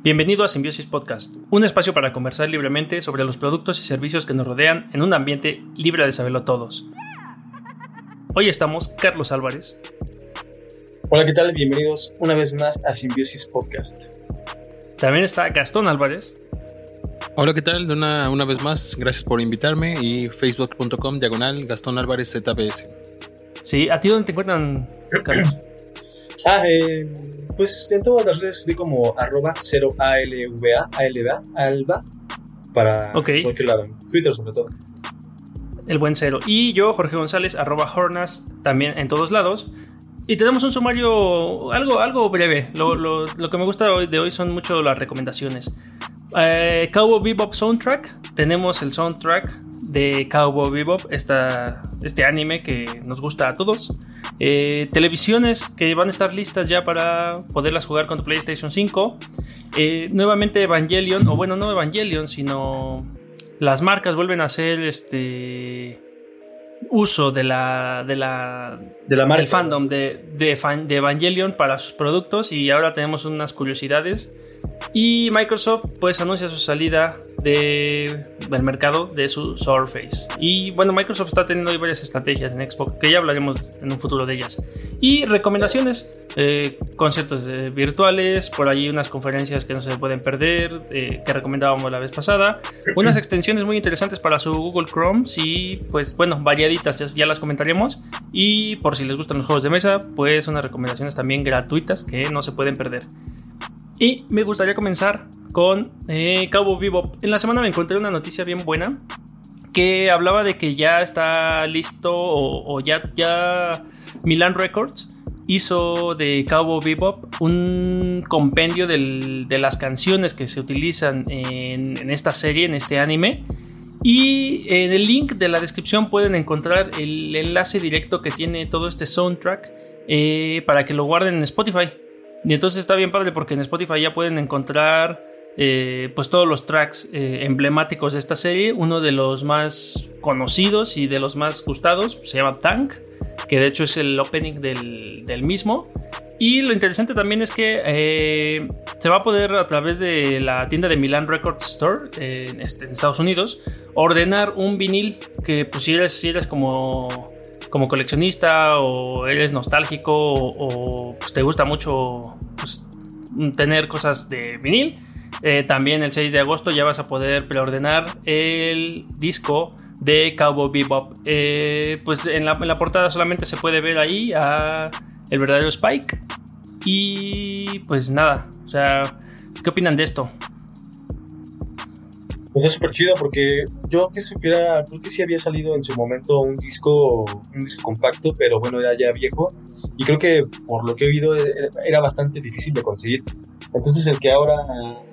Bienvenido a Simbiosis Podcast, un espacio para conversar libremente sobre los productos y servicios que nos rodean en un ambiente libre de saberlo todos. Hoy estamos Carlos Álvarez. Hola, ¿qué tal? Bienvenidos una vez más a Simbiosis Podcast. También está Gastón Álvarez. Hola, ¿qué tal? Una, una vez más, gracias por invitarme y facebook.com diagonal Gastón Álvarez ZBS. Sí, ¿a ti dónde te encuentran, Carlos? Ah, eh, pues en todas las redes estoy como arroba 0ALVA, ALVA, ALVA, para cualquier lado, Twitter sobre todo. El buen cero. Y yo, Jorge González, arroba Hornas, también en todos lados. Y tenemos un sumario algo, algo breve. Lo, lo, lo que me gusta de hoy son mucho las recomendaciones. Eh, Cowboy Bebop Soundtrack. Tenemos el soundtrack de Cowboy Bebop, esta, este anime que nos gusta a todos. Eh, televisiones que van a estar listas ya para poderlas jugar con tu PlayStation 5. Eh, nuevamente Evangelion, o bueno, no Evangelion, sino las marcas vuelven a hacer este uso de la, de la, de la del fandom de, de, de, Evangelion para sus productos y ahora tenemos unas curiosidades. Y Microsoft pues anuncia su salida de, del mercado de su Surface. Y bueno Microsoft está teniendo varias estrategias en Xbox que ya hablaremos en un futuro de ellas. Y recomendaciones eh, conciertos eh, virtuales por ahí unas conferencias que no se pueden perder eh, que recomendábamos la vez pasada. Unas extensiones muy interesantes para su Google Chrome y pues bueno varias ya, las comentaremos. Y por si les gustan los juegos de mesa, pues unas recomendaciones también gratuitas que no se pueden perder. Y me gustaría comenzar con eh, Cowboy Vivo. En la semana me encontré una noticia bien buena que hablaba de que ya está listo o, ya, ya Milan Records hizo de Cowboy Bebop un compendio de las canciones que se utilizan en, en, esta serie, en este anime, y en el link de la descripción pueden encontrar el enlace directo que tiene todo este soundtrack eh, para que lo guarden en Spotify. Y entonces está bien padre porque en Spotify ya pueden encontrar eh, pues todos los tracks eh, emblemáticos de esta serie. Uno de los más conocidos y de los más gustados se llama Tank, que de hecho es el opening del mismo. Y lo interesante también es que eh, se va a poder a través de la tienda de Milan Records Store este, en, Estados Unidos ordenar un vinil que pues si eres, como, como coleccionista o eres nostálgico o, pues, te gusta mucho pues, tener cosas de vinil. Eh, también el 6 de agosto ya vas a poder preordenar el disco de Cowboy Bebop. Eh, pues en la, en la portada solamente se puede ver ahí a el verdadero Spike. Y pues nada, o sea, ¿qué opinan de esto? Pues es súper chido porque yo que supiera, creo que sí había salido en su momento un disco, un disco compacto, pero bueno, era ya viejo. Y creo que por lo que he oído era bastante difícil de conseguir. Entonces el que ahora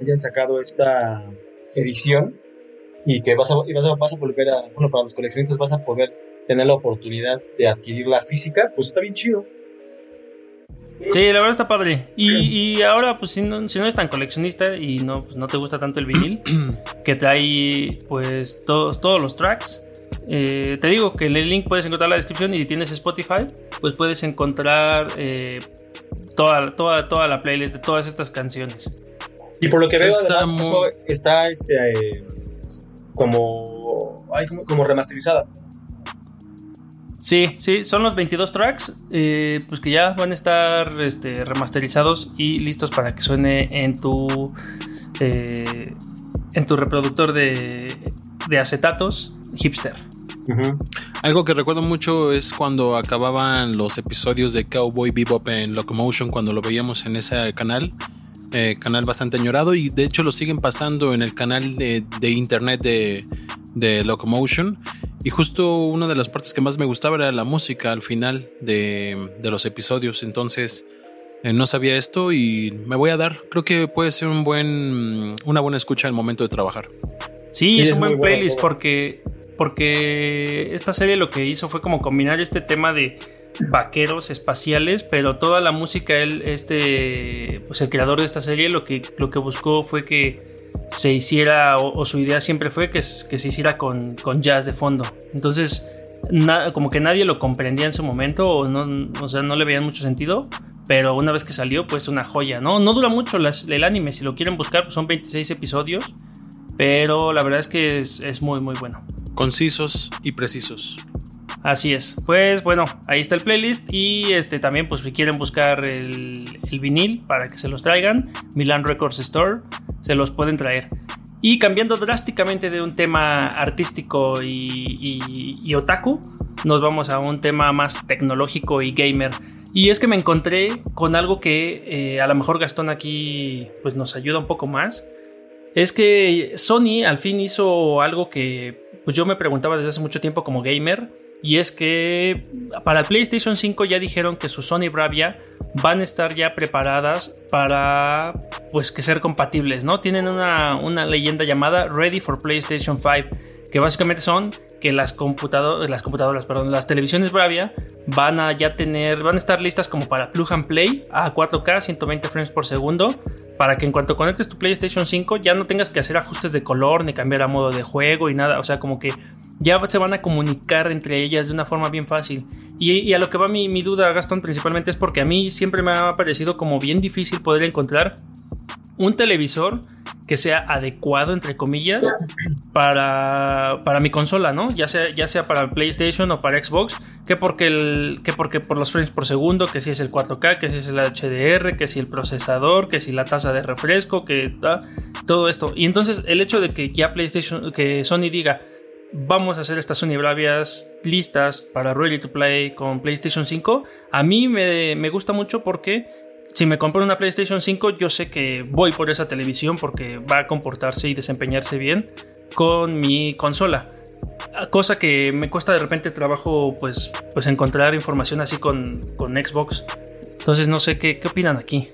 hayan sacado esta edición y que vas a, vas a, vas a volver a, bueno, para los coleccionistas vas a poder tener la oportunidad de adquirir la física, pues está bien chido. Sí, la verdad está padre. Y, ahora, pues si no, si no eres tan coleccionista y no, pues, no te gusta tanto el vinil, que trae pues todos, todos los tracks. Eh, te digo que en el link puedes encontrar la descripción y si tienes Spotify, pues puedes encontrar eh, toda, toda, toda la playlist de todas estas canciones. Y por lo que veo, está, está este, eh, como, como, como remasterizada. Sí, sí, son los 22 tracks, eh, pues que ya van a estar este, remasterizados y listos para que suene en tu, eh, en tu reproductor de, acetatos hipster. Algo que recuerdo mucho es cuando acababan los episodios de Cowboy Bebop en Locomotion, cuando lo veíamos en ese canal. Eh, canal bastante añorado y de hecho lo siguen pasando en el canal de, internet de, de Locomotion y justo una de las partes que más me gustaba era la música al final de, los episodios. Entonces eh, no sabía esto y me voy a dar. Creo que puede ser un buen, una buena escucha al momento de trabajar. Sí, es, un buen playlist porque, porque esta serie lo que hizo fue como combinar este tema de vaqueros espaciales, pero toda la música, él, este, pues el creador de esta serie lo que, lo que buscó fue que se hiciera, o, su idea siempre fue que, se hiciera con, jazz de fondo. Entonces, como que nadie lo comprendía en su momento, o, no, o sea, no le veían mucho sentido, pero una vez que salió, pues una joya, ¿no? No dura mucho el anime, si lo quieren buscar, pues son 26 episodios, pero la verdad es que es, muy, muy bueno. Concisos y precisos. Así es. Pues bueno, ahí está el playlist. Y este también, pues si quieren buscar el, vinil para que se los traigan, Milan Records Store, se los pueden traer. Y cambiando drásticamente de un tema artístico y, otaku, nos vamos a un tema más tecnológico y gamer. Y es que me encontré con algo que eh, a lo mejor Gastón aquí pues nos ayuda un poco más. Es que Sony al fin hizo algo que pues yo me preguntaba desde hace mucho tiempo como gamer. Y es que para el PlayStation 5 ya dijeron que sus Sony Bravia van a estar ya preparadas para pues que ser compatibles, ¿no? Tienen una, una leyenda llamada Ready for PlayStation 5, que básicamente son que las, computadoras, las computadoras, perdón, las televisiones Bravia van a ya tener, van a estar listas como para plug and play a 4K, 120 frames por segundo, para que en cuanto conectes tu PlayStation 5 ya no tengas que hacer ajustes de color ni cambiar a modo de juego y nada, o sea, como que ya se van a comunicar entre ellas de una forma bien fácil. Y, a lo que va mi, mi duda, Gastón, principalmente es porque a mí siempre me ha parecido como bien difícil poder encontrar un televisor que sea adecuado, entre comillas, para, para mi consola, ¿no? Ya sea, ya sea para PlayStation o para Xbox, que porque, el, que porque por los frames por segundo, que si es el 4K, que si es el HDR, que si el procesador, que si la tasa de refresco, que todo esto. Y entonces el hecho de que ya PlayStation, que Sony diga, vamos a hacer estas Sony Bravias listas para Ready to Play con PlayStation 5, a mí me, me gusta mucho porque si me compro una PlayStation 5, yo sé que voy por esa televisión porque va a comportarse y desempeñarse bien con mi consola. Cosa que me cuesta de repente trabajo pues, pues encontrar información así con, Xbox. Entonces no sé qué, qué opinan aquí.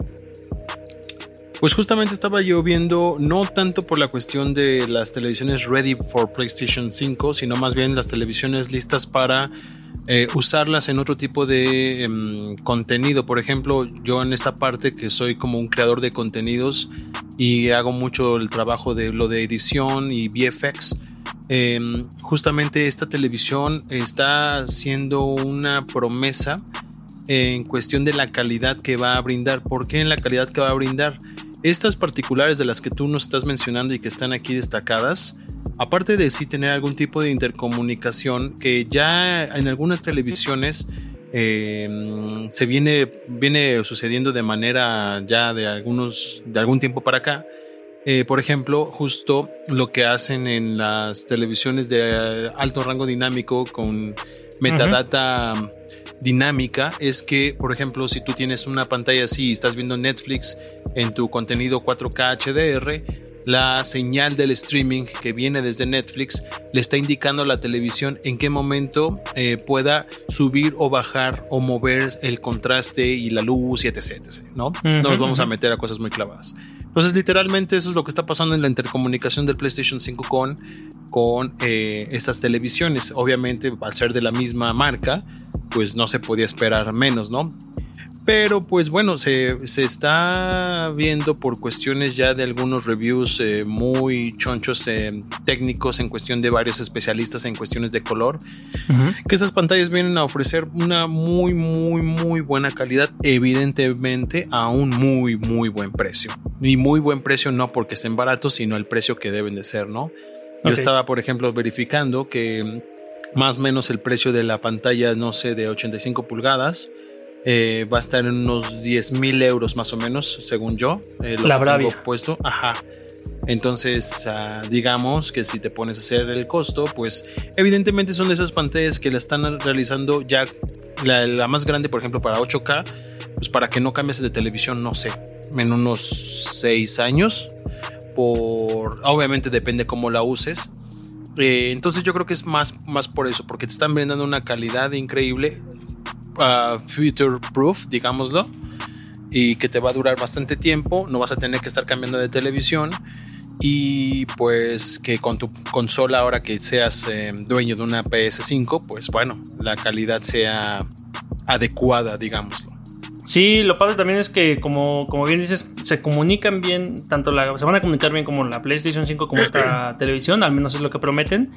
Pues justamente estaba yo viendo, no tanto por la cuestión de las televisiones ready for PlayStation 5, sino más bien las televisiones listas para eh, usarlas en otro tipo de em, contenido. Por ejemplo, yo en esta parte que soy como un creador de contenidos y hago mucho el trabajo de lo de edición y VFX. Em, justamente esta televisión está haciendo una promesa en cuestión de la calidad que va a brindar. ¿Por qué en la calidad que va a brindar? Estas particulares de las que tú nos estás mencionando y que están aquí destacadas, aparte de sí tener algún tipo de intercomunicación que ya en algunas televisiones em, se viene, viene sucediendo de manera ya de algunos de algún tiempo para acá. Eh, por ejemplo, justo lo que hacen en las televisiones de alto rango dinámico con metadata dinámica es que, por ejemplo, si tú tienes una pantalla así y estás viendo Netflix en tu contenido 4K HDR, la señal del streaming que viene desde Netflix le está indicando a la televisión en qué momento eh, pueda subir o bajar o mover el contraste y la luz y etc. ¿no? no nos vamos a meter a cosas muy clavadas. Entonces, literalmente eso es lo que está pasando en la intercomunicación del PlayStation 5 con, con eh, estas televisiones. Obviamente, al ser de la misma marca, pues no se podía esperar menos, ¿no? Pero pues bueno, se, está viendo por cuestiones ya de algunos reviews eh, muy chonchos eh, técnicos en cuestión de varios especialistas en cuestiones de color, que estas pantallas vienen a ofrecer una muy, muy, muy buena calidad, evidentemente a un muy, muy buen precio. Y muy buen precio no porque estén baratos, sino el precio que deben de ser, ¿no? Yo estaba, por ejemplo, verificando que más o menos el precio de la pantalla, no sé, de 85 pulgadas. Eh, va a estar en unos 10 mil euros más o menos, según yo. Eh, la Bravia. puesto. Ajá. Entonces, ah, digamos que si te pones a hacer el costo, pues evidentemente son de esas pantallas que la están realizando ya la, más grande, por ejemplo, para 8K, pues para que no cambies de televisión, no sé, en unos 6 años. Por, obviamente depende cómo la uses, eh, entonces yo creo que es más, más por eso, porque te están brindando una calidad increíble, uh, future proof, digámoslo, y que te va a durar bastante tiempo, no vas a tener que estar cambiando de televisión y pues que con tu consola ahora que seas eh, dueño de una PS5, pues bueno, la calidad sea adecuada, digámoslo. Sí, lo padre también es que, como, como bien dices, se comunican bien, tanto la, se van a comunicar bien como la PlayStation 5 como esta televisión, al menos es lo que prometen.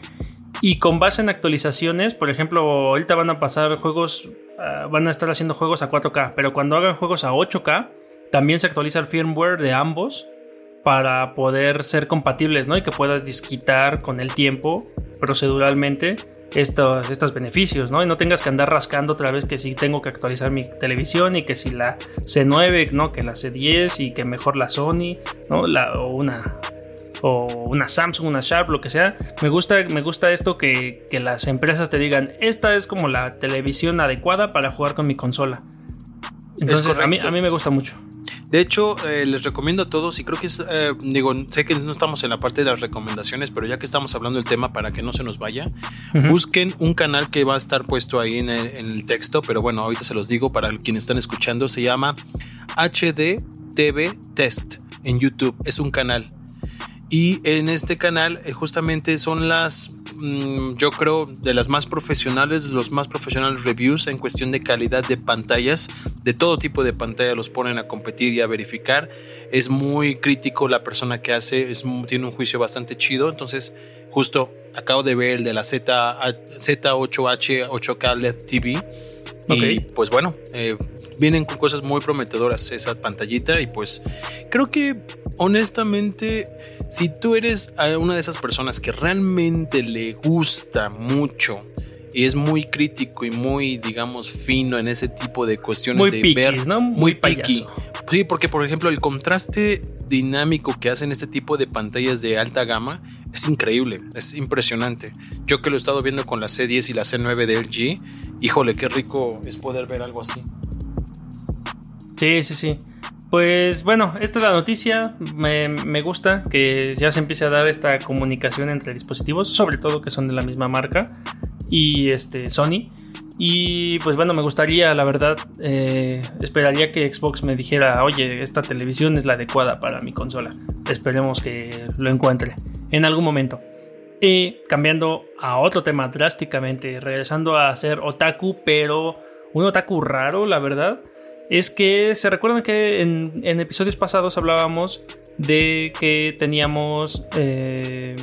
Y con base en actualizaciones, por ejemplo, ahorita van a pasar juegos, uh, van a estar haciendo juegos a 4K, pero cuando hagan juegos a 8K, también se actualiza el firmware de ambos para poder ser compatibles, ¿no? Y que puedas disquitar con el tiempo proceduralmente estos, estos beneficios, ¿no? Y no tengas que andar rascando otra vez que si tengo que actualizar mi televisión y que si la C9, ¿no? Que la C10 y que mejor la Sony, ¿no? La, o una o una Samsung, una Sharp, lo que sea. Me gusta, me gusta esto que, que, las empresas te digan, esta es como la televisión adecuada para jugar con mi consola. Entonces, a mí, a mí me gusta mucho. De hecho, eh, les recomiendo a todos, y creo que es, eh, digo, sé que no estamos en la parte de las recomendaciones, pero ya que estamos hablando del tema para que no se nos vaya, uh -huh. busquen un canal que va a estar puesto ahí en el, en el, texto, pero bueno, ahorita se los digo para quienes están escuchando, se llama HD TV Test en YouTube, es un canal. Y en este canal eh, justamente son las, yo creo, de las más profesionales, los más profesionales reviews en cuestión de calidad de pantallas, de todo tipo de pantalla los ponen a competir y a verificar. Es muy crítico la persona que hace, es, tiene un juicio bastante chido, entonces justo acabo de ver el de la Z, Z8H 8K LED TV. Okay. Y pues bueno, eh, vienen con cosas muy prometedoras esa pantallita y pues creo que honestamente si tú eres una de esas personas que realmente le gusta mucho y es muy crítico y muy digamos fino en ese tipo de cuestiones muy de piquis, ver ¿no? muy, muy piqui sí porque por ejemplo el contraste dinámico que hacen este tipo de pantallas de alta gama es increíble, es impresionante. Yo que lo he estado viendo con la C10 y la C9 de LG, híjole, qué rico es poder ver algo así. Sí, sí, sí. Pues bueno, esta es la noticia. Me, gusta que ya se empiece a dar esta comunicación entre dispositivos, sobre todo que son de la misma marca y este Sony. Y pues bueno, me gustaría, la verdad, eh, esperaría que Xbox me dijera, oye, esta televisión es la adecuada para mi consola. Esperemos que lo encuentre en algún momento. Y cambiando a otro tema drásticamente, regresando a ser otaku, pero un otaku raro, la verdad es que se recuerdan que en, en episodios pasados hablábamos de que teníamos eh,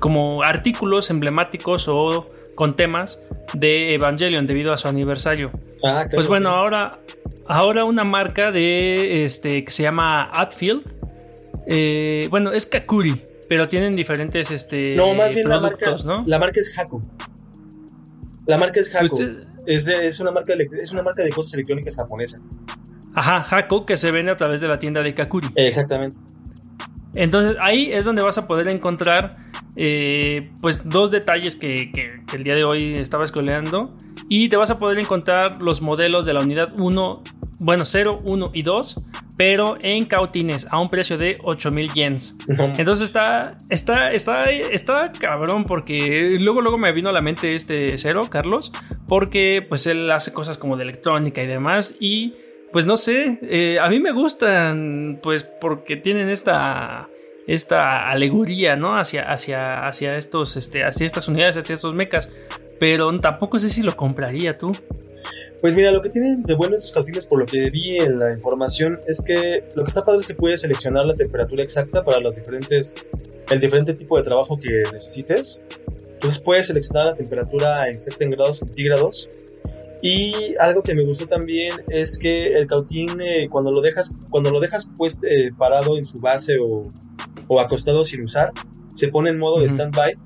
como artículos emblemáticos o con temas de Evangelion debido a su aniversario. Ah, pues bueno, sí. ahora, ahora una marca de este que se llama Atfield. Eh, bueno, es Kakuri, pero tienen diferentes este, no, más bien productos, la marca, ¿no? La marca es Haku. La marca es Haku. Usted, es, de, es, una marca de, es una marca de cosas electrónicas japonesa. Ajá, Hako, que se vende a través de la tienda de Kakuri. Exactamente. Entonces ahí es donde vas a poder encontrar eh, pues dos detalles que, que, que, el día de hoy estaba escoleando. Y te vas a poder encontrar los modelos de la unidad 1, bueno, 0, 1 y 2, pero en cautines a un precio de 8000 yens. Entonces está, está, está, está cabrón porque luego, luego me vino a la mente este cero, Carlos, porque pues él hace cosas como de electrónica y demás y pues no sé, eh, a mí me gustan pues porque tienen esta esta alegoría, ¿no? Hacia, hacia, hacia estos, este, hacia estas unidades, hacia estos mechas. Pero tampoco sé si lo compraría tú. Pues mira, lo que tienen de bueno estos cautines, por lo que vi en la información, es que lo que está padre es que puedes seleccionar la temperatura exacta para los diferentes, el diferente tipo de trabajo que necesites. Entonces puedes seleccionar la temperatura exacta en grados centígrados. Y algo que me gustó también es que el cautín, eh, cuando lo dejas, cuando lo dejas pues, eh, parado en su base o, o, acostado sin usar, se pone en modo uh -huh. de standby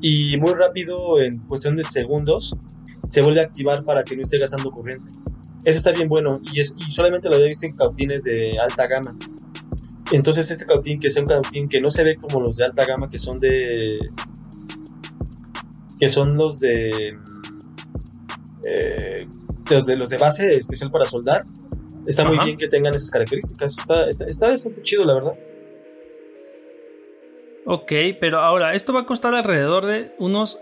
y muy rápido, en cuestión de segundos, se vuelve a activar para que no esté gastando corriente. Eso está bien bueno y, es, y solamente lo había visto en cautines de alta gama. Entonces este cautín que sea un cautín que no se ve como los de alta gama que son de... que son los de... Eh, los de los de base especial para soldar. Está Ajá. muy bien que tengan esas características. Está, está, está bastante chido, la verdad. Ok, pero ahora, esto va a costar alrededor de unos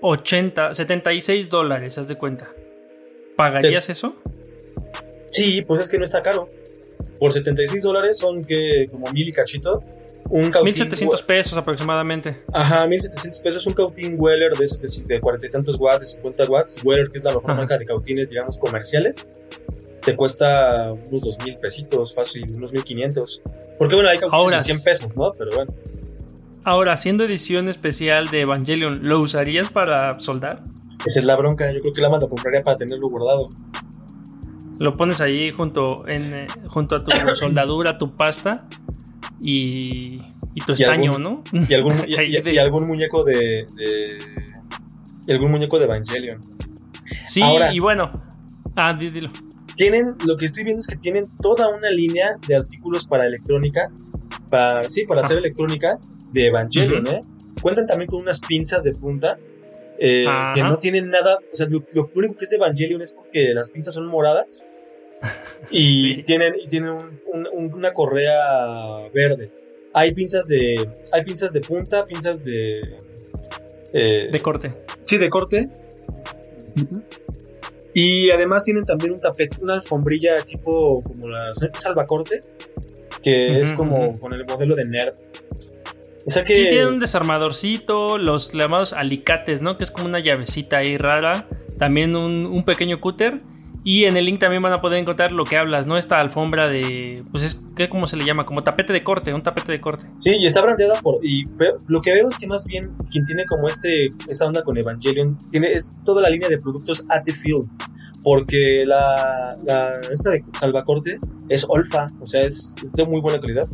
80, 76 dólares, haz de cuenta. ¿Pagarías sí. eso? Sí, pues es que no está caro. Por 76 dólares son que como mil y cachito. Un cautín 1700 pesos aproximadamente. Ajá, 1700 pesos. Un cautín Weller de esos de, 40 y tantos watts, de 50 watts. Weller, que es la mejor Ajá. marca de cautines, digamos, comerciales. Te cuesta unos 2000 pesitos, fácil, unos 1500. Porque bueno, hay cautines Ahora, de 100 pesos, ¿no? Pero bueno. Ahora, haciendo edición especial de Evangelion, ¿lo usarías para soldar? Esa es la bronca, yo creo que la manda compraría para tenerlo guardado. Lo pones ahí junto, en, eh, junto a tu soldadura, tu pasta y, y tu estaño, ¿no? Y algún, y, algún muñeco de, de, Y algún muñeco de Evangelion. Sí, y bueno. Ah, dilo. Tienen, lo que estoy viendo es que tienen toda una línea de artículos para electrónica. Para, sí, para hacer ah. electrónica de Evangelion, ¿eh? Cuentan también con unas pinzas de punta. Eh, que no tienen nada, o sea, lo, único que es de Evangelion es porque las pinzas son moradas y tienen, y tienen una correa verde. Hay pinzas de, hay pinzas de punta, pinzas de, eh, de corte. Sí, de corte. Y además tienen también un tapete, una alfombrilla tipo como la salvacorte, que es como con el modelo de nerd. O sea que... Sí, tienen un desarmadorcito, los llamados alicates, ¿no? Que es como una llavecita ahí rara. También un, un pequeño cúter y en el link también van a poder encontrar lo que hablas, ¿no? Esta alfombra de. Pues es. ¿qué, ¿Cómo se le llama? Como tapete de corte, un tapete de corte. Sí, y está brandeada por. Y lo que veo es que más bien quien tiene como este. Esta onda con Evangelion. Tiene. Es toda la línea de productos at the field. Porque la. la esta de salvacorte es Olfa. O sea, es, es de muy buena calidad.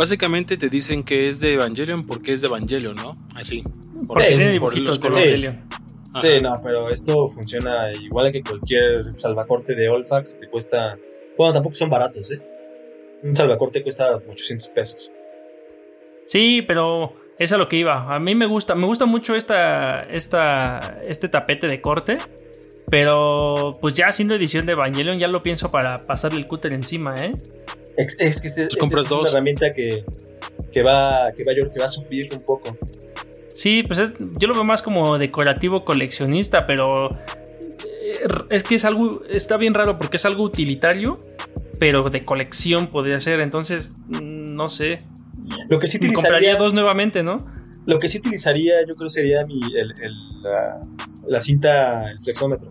Básicamente te dicen que es de Evangelion porque es de Evangelion, ¿no? Así. Porque tiene dibujitos de Evangelion. Sí, no, pero esto funciona igual que cualquier salvacorte de Olfac, te cuesta... Bueno, tampoco son baratos, ¿eh? Un salvacorte cuesta 800 pesos. Sí, pero es a lo que iba. A mí me gusta, me gusta mucho esta, esta, este tapete de corte. Pero pues ya haciendo edición de Evangelion ya lo pienso para pasarle el cúter encima, ¿eh? Es, que este, este es una herramienta que, que, va, que, va, que va a sufrir un poco. Sí, pues yo lo veo más como decorativo coleccionista, pero eh, es que es algo, está bien raro porque es algo utilitario, pero de colección podría ser, entonces, mm, no sé. Lo que sí utilizaría, compraría dos nuevamente, ¿no? Lo que sí utilizaría, yo creo, sería mi, la, cinta, el flexómetro.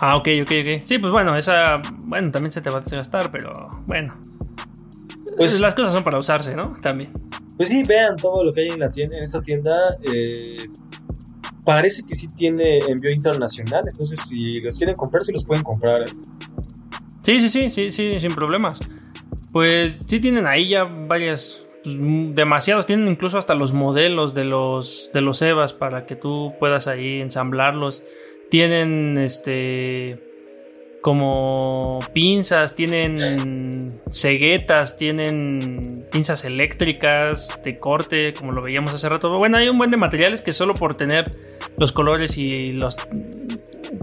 Ah, ok, ok, ok. Sí, pues bueno, esa, bueno, también se te va a desgastar, pero bueno. Pues las cosas son para usarse, ¿no? También. Pues sí, vean todo lo que hay en la tienda, en esta tienda. Eh, parece que sí tiene envío internacional, entonces si los quieren comprar, sí los pueden comprar. Sí, sí, sí, sí, sí, sin problemas. Pues sí tienen ahí ya varias, pues, demasiados, tienen incluso hasta los modelos de los de los Evas para que tú puedas ahí ensamblarlos. Tienen este como pinzas, tienen ceguetas, tienen pinzas eléctricas de corte, como lo veíamos hace rato. Bueno, hay un buen de materiales que solo por tener los colores y los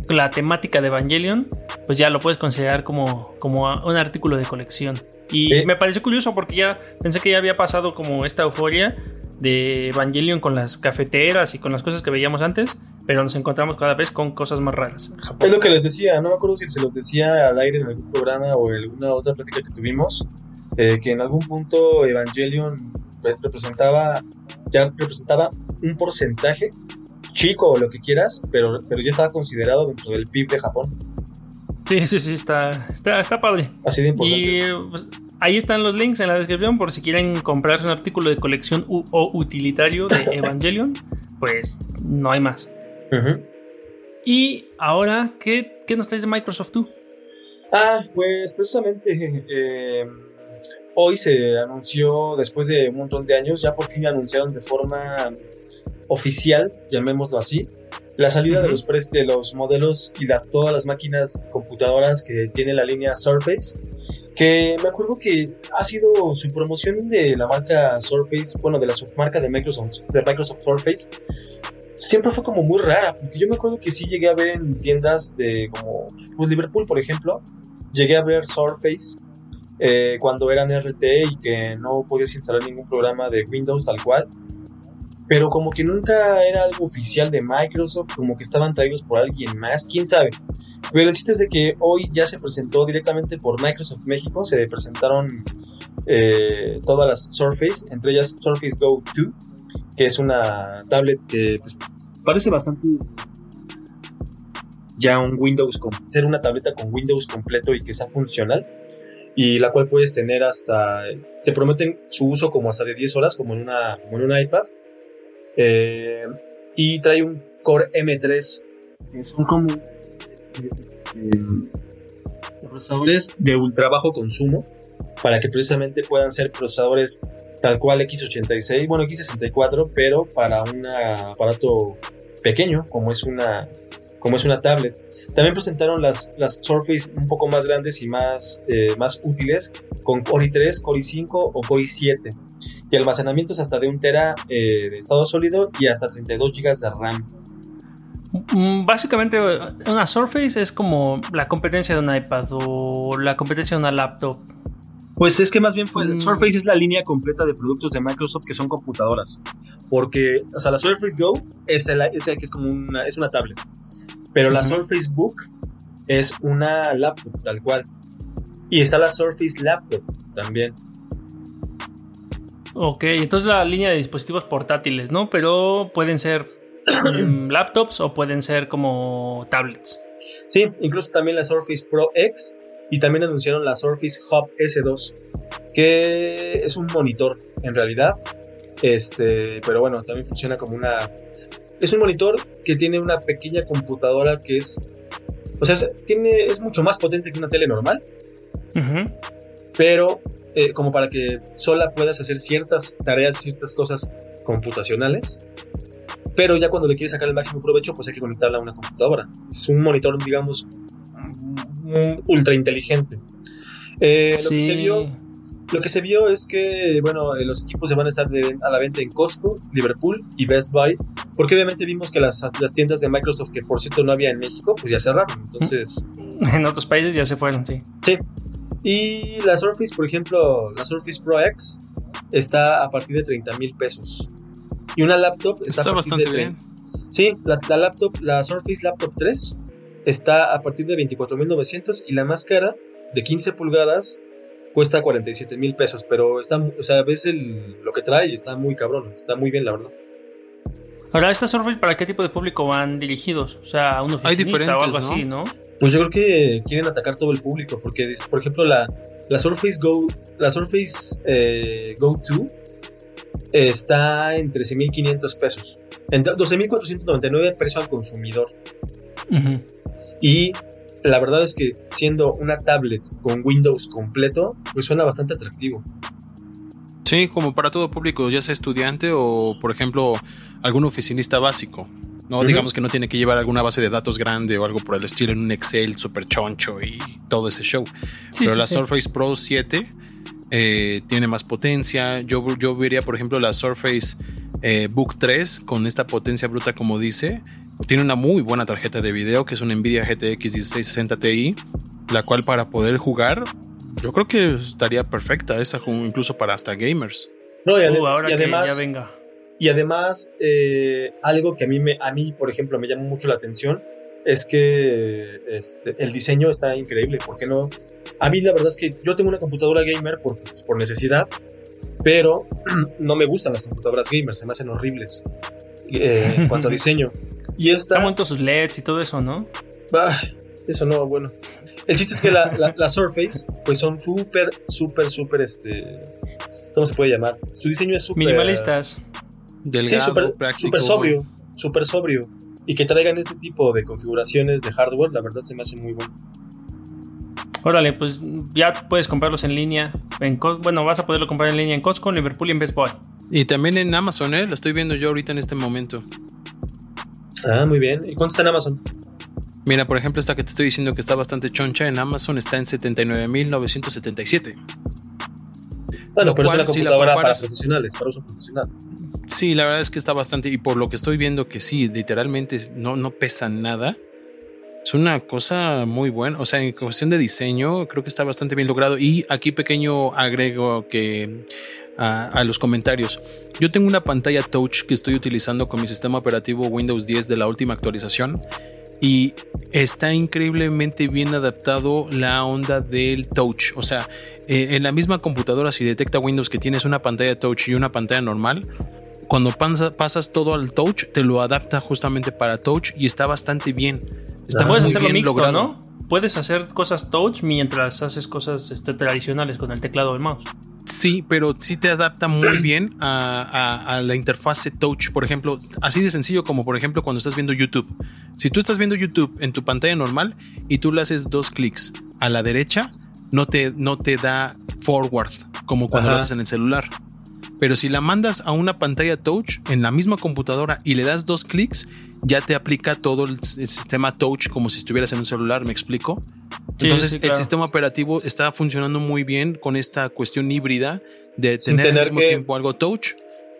la temática de Evangelion, pues ya lo puedes considerar como, como un artículo de colección. Y me pareció curioso porque ya pensé que ya había pasado como esta euforia de Evangelion con las cafeteras y con las cosas que veíamos antes, pero nos encontramos cada vez con cosas más raras. Es lo que les decía, no me acuerdo si se los decía al aire en algún programa o en alguna otra plática que tuvimos, eh, que en algún punto Evangelion representaba, ya representaba un porcentaje chico o lo que quieras, pero, pero ya estaba considerado dentro del PIB de Japón. Sí, sí, sí, está, está, está padre. Así de importante. Y pues, ahí están los links en la descripción por si quieren comprarse un artículo de colección o utilitario de Evangelion, pues no hay más. Y ahora, ¿qué, ¿qué, nos traes de Microsoft tú? Ah, pues precisamente eh, hoy se anunció, después de un montón de años, ya por fin anunciaron de forma oficial, llamémoslo así, la salida de, los de los modelos y las, todas las máquinas computadoras que tiene la línea Surface que me acuerdo que ha sido su promoción de la marca Surface, bueno, de la submarca de Microsoft, de Microsoft Surface, siempre fue como muy rara, porque yo me acuerdo que sí llegué a ver en tiendas de como pues, Liverpool, por ejemplo, llegué a ver Surface eh, cuando eran RT y que no podías instalar ningún programa de Windows tal cual, pero como que nunca era algo oficial de Microsoft, como que estaban traídos por alguien más, quién sabe. Pero el chiste es de que hoy ya se presentó directamente por Microsoft México, se presentaron eh, todas las Surface, entre ellas Surface Go 2, que es una tablet que pues, parece bastante ya un Windows, ser una tableta con Windows completo y que sea funcional. y la cual puedes tener hasta, te prometen su uso como hasta de 10 horas, como en, una, como en un iPad. Eh, y trae un Core M3, que son como eh, procesadores de ultra bajo consumo, para que precisamente puedan ser procesadores tal cual X86, bueno X64, pero para un aparato pequeño, como es una, como es una tablet. También presentaron las, las Surface un poco más grandes y más, eh, más útiles con Core i3, Core i5 o Core i7. Y almacenamientos hasta de un tera eh, de estado sólido y hasta 32 GB de RAM. Mm, básicamente, una Surface es como la competencia de un iPad o la competencia de una laptop. Pues es que más bien fue, mm. Surface es la línea completa de productos de Microsoft que son computadoras. Porque, o sea, la Surface Go es, es, es como una, es una tablet. Pero la Surface Book es una laptop, tal cual. Y está la Surface Laptop también. Ok, entonces la línea de dispositivos portátiles, ¿no? Pero pueden ser em, laptops o pueden ser como tablets. Sí, incluso también la Surface Pro X y también anunciaron la Surface Hub S2, que es un monitor en realidad. Este, pero bueno, también funciona como una es un monitor que tiene una pequeña computadora que es. O sea, tiene, es mucho más potente que una tele normal. Pero eh, como para que sola puedas hacer ciertas tareas, ciertas cosas computacionales. Pero ya cuando le quieres sacar el máximo provecho, pues hay que conectarla a una computadora. Es un monitor, digamos, ultra inteligente. Eh, lo que se vio lo que se vio es que, bueno, eh, los equipos se van a estar a la venta en Costco, Liverpool y Best Buy, porque obviamente vimos que las, tiendas de Microsoft, que por cierto no había en México, pues ya cerraron. Entonces. En otros países ya se fueron, sí. Sí. Y la Surface, por ejemplo, la Surface Pro X está a partir de 30 mil pesos. Y una laptop está, a partir bastante de. Bien. Sí, la, la, laptop, la Surface Laptop 3 está a partir de 24.900 y la más cara de 15 pulgadas cuesta 47 mil pesos, pero está, o sea, ves el, lo que trae y está muy cabrón, está muy bien, la verdad. Ahora, ¿estas Surface para qué tipo de público van dirigidos? O sea, a un oficinista o algo así, ¿no? Pues yo creo que quieren atacar todo el público, porque, por ejemplo, la, la Surface Go, la Surface eh, Go 2 está en 13.500 pesos. En 12.499 precio al consumidor. Y la verdad es que siendo una tablet con Windows completo, pues suena bastante atractivo. Sí, como para todo público, ya sea estudiante o, por ejemplo, algún oficinista básico. No, digamos que no tiene que llevar alguna base de datos grande o algo por el estilo en un Excel super choncho y todo ese show. Pero la Surface Pro 7 eh, tiene más potencia. Yo, yo vería, por ejemplo, la Surface eh, Book 3 con esta potencia bruta, como dice, tiene una muy buena tarjeta de video que es una Nvidia GTX 1660 Ti, la cual para poder jugar, yo creo que estaría perfecta esa incluso para hasta gamers. No, y, uh, además, venga. Y además, eh, algo que a mí, me, a mí, por ejemplo, me llama mucho la atención es que este, el diseño está increíble. ¿Por qué no? A mí la verdad es que yo tengo una computadora gamer por, por necesidad, pero no me gustan las computadoras gamers, se me hacen horribles eh, en cuanto a diseño. Y esta... Están sus LEDs y todo eso, ¿no? eso no, bueno. El chiste es que la, la, Surface, pues son súper, súper, súper, este... ¿Cómo se puede llamar? Su diseño es súper... Minimalistas. Delgado, sí, súper, súper sobrio, súper sobrio. Y que traigan este tipo de configuraciones de hardware, la verdad se me hace muy bueno. Órale, pues ya puedes comprarlos en línea. En, bueno, vas a poderlo comprar en línea en Costco, en Liverpool y en Best Buy. Y también en Amazon, ¿eh? Lo estoy viendo yo ahorita en este momento. Ah, muy bien. ¿Y cuánto está en Amazon? Mira, por ejemplo, esta que te estoy diciendo que está bastante choncha en Amazon está en 79.977. Bueno, pero es una computadora para profesionales, para uso profesional. Sí, la verdad es que está bastante. Y por lo que estoy viendo, que sí, literalmente no, no pesa nada. Es una cosa muy buena. O sea, en cuestión de diseño, creo que está bastante bien logrado. Y aquí, pequeño agrego que a, los comentarios. Yo tengo una pantalla touch que estoy utilizando con mi sistema operativo Windows 10 de la última actualización y está increíblemente bien adaptado la onda del touch. O sea, eh, en la misma computadora si detecta Windows que tienes una pantalla touch y una pantalla normal, cuando pasas todo al touch te lo adapta justamente para touch y está bastante bien. Está Puedes hacerlo mixto, ¿no? Puedes hacer cosas touch mientras haces cosas este, tradicionales con el teclado del mouse. Sí, pero sí te adapta muy bien a, la interfase touch, por ejemplo, así de sencillo como por ejemplo cuando estás viendo YouTube. Si tú estás viendo YouTube en tu pantalla normal y tú le haces dos clics a la derecha, no te, no te da forward como cuando lo haces en el celular. Pero si la mandas a una pantalla touch en la misma computadora y le das dos clics, ya te aplica todo el, sistema touch como si estuvieras en un celular, ¿me explico? Entonces el sistema operativo está funcionando muy bien con esta cuestión híbrida de tener, al mismo tiempo algo touch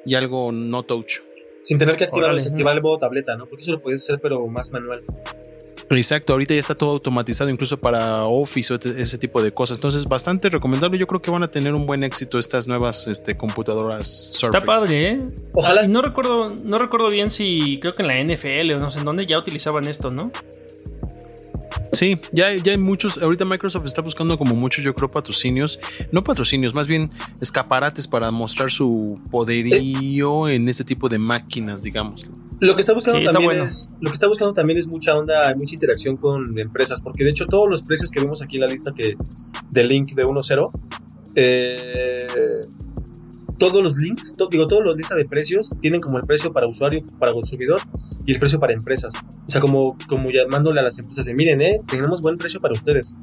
y algo no touch. Sin tener que activar, el modo tableta, ¿no? Porque eso lo puedes hacer pero más manual. Exacto, ahorita ya está todo automatizado incluso para Office o ese tipo de cosas. Entonces, bastante recomendable. Yo creo que van a tener un buen éxito estas nuevas este, computadoras Surface. Está padre, ¿eh? Ojalá. no recuerdo, no recuerdo bien si creo que en la NFL o no sé en dónde ya utilizaban esto, ¿no? Sí, ya, ya hay muchos. Ahorita Microsoft está buscando como muchos, yo creo, patrocinios. No patrocinios, más bien escaparates para mostrar su poderío en este tipo de máquinas, digamos. Lo que está buscando también es lo que está buscando también es mucha onda, mucha interacción con empresas, porque de hecho todos los precios que vemos aquí en la lista que del link de 1.0 eh, todos los links, digo, todos los listas de precios tienen como el precio para usuario, para consumidor y el precio para empresas. O sea, como, como llamándole a las empresas de, miren, eh, tenemos buen precio para ustedes.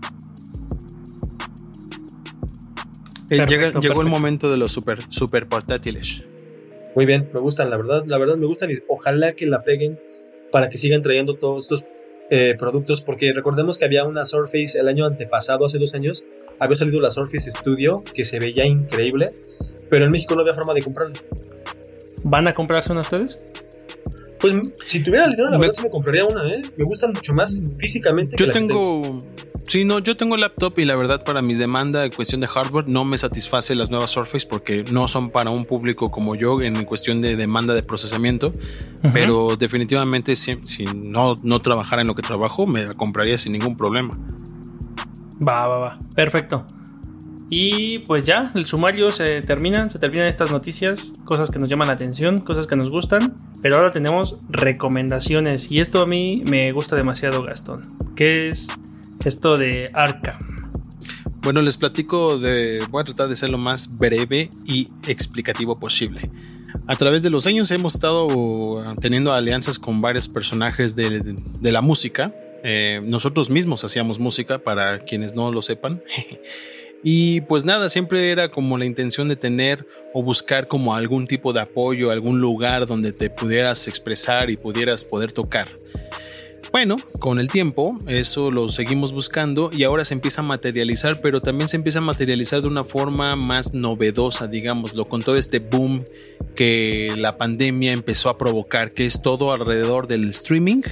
Eh, llegó el momento de los super, super portátiles. Muy bien, me gustan, la verdad, la verdad me gustan y ojalá que la peguen para que sigan trayendo todos estos eh, productos, porque recordemos que había una Surface el año antepasado, hace dos años, había salido la Surface Studio, que se veía increíble, pero en México no había forma de comprarla. ¿Van a comprarse una ustedes? Pues si tuviera el dinero, la verdad sí me compraría una, ¿eh? Me gustan mucho más físicamente. Yo tengo, Sí, no, yo tengo laptop y la verdad para mi demanda en cuestión de hardware no me satisface las nuevas Surface porque no son para un público como yo en cuestión de demanda de procesamiento, pero definitivamente si, no, no trabajara en lo que trabajo me la compraría sin ningún problema. Va, va, va. Perfecto. Y pues ya, el sumario se termina, se terminan estas noticias, cosas que nos llaman la atención, cosas que nos gustan, pero ahora tenemos recomendaciones y esto a mí me gusta demasiado, Gastón, que es esto de Arca. Bueno, les platico de. Voy a tratar de ser lo más breve y explicativo posible. A través de los años hemos estado teniendo alianzas con varios personajes de, la música. Eh, nosotros mismos hacíamos música, para quienes no lo sepan. y pues nada, siempre era como la intención de tener o buscar como algún tipo de apoyo, algún lugar donde te pudieras expresar y pudieras poder tocar. Bueno, con el tiempo eso lo seguimos buscando y ahora se empieza a materializar, pero también se empieza a materializar de una forma más novedosa, digámoslo, con todo este boom que la pandemia empezó a provocar, que es todo alrededor del streaming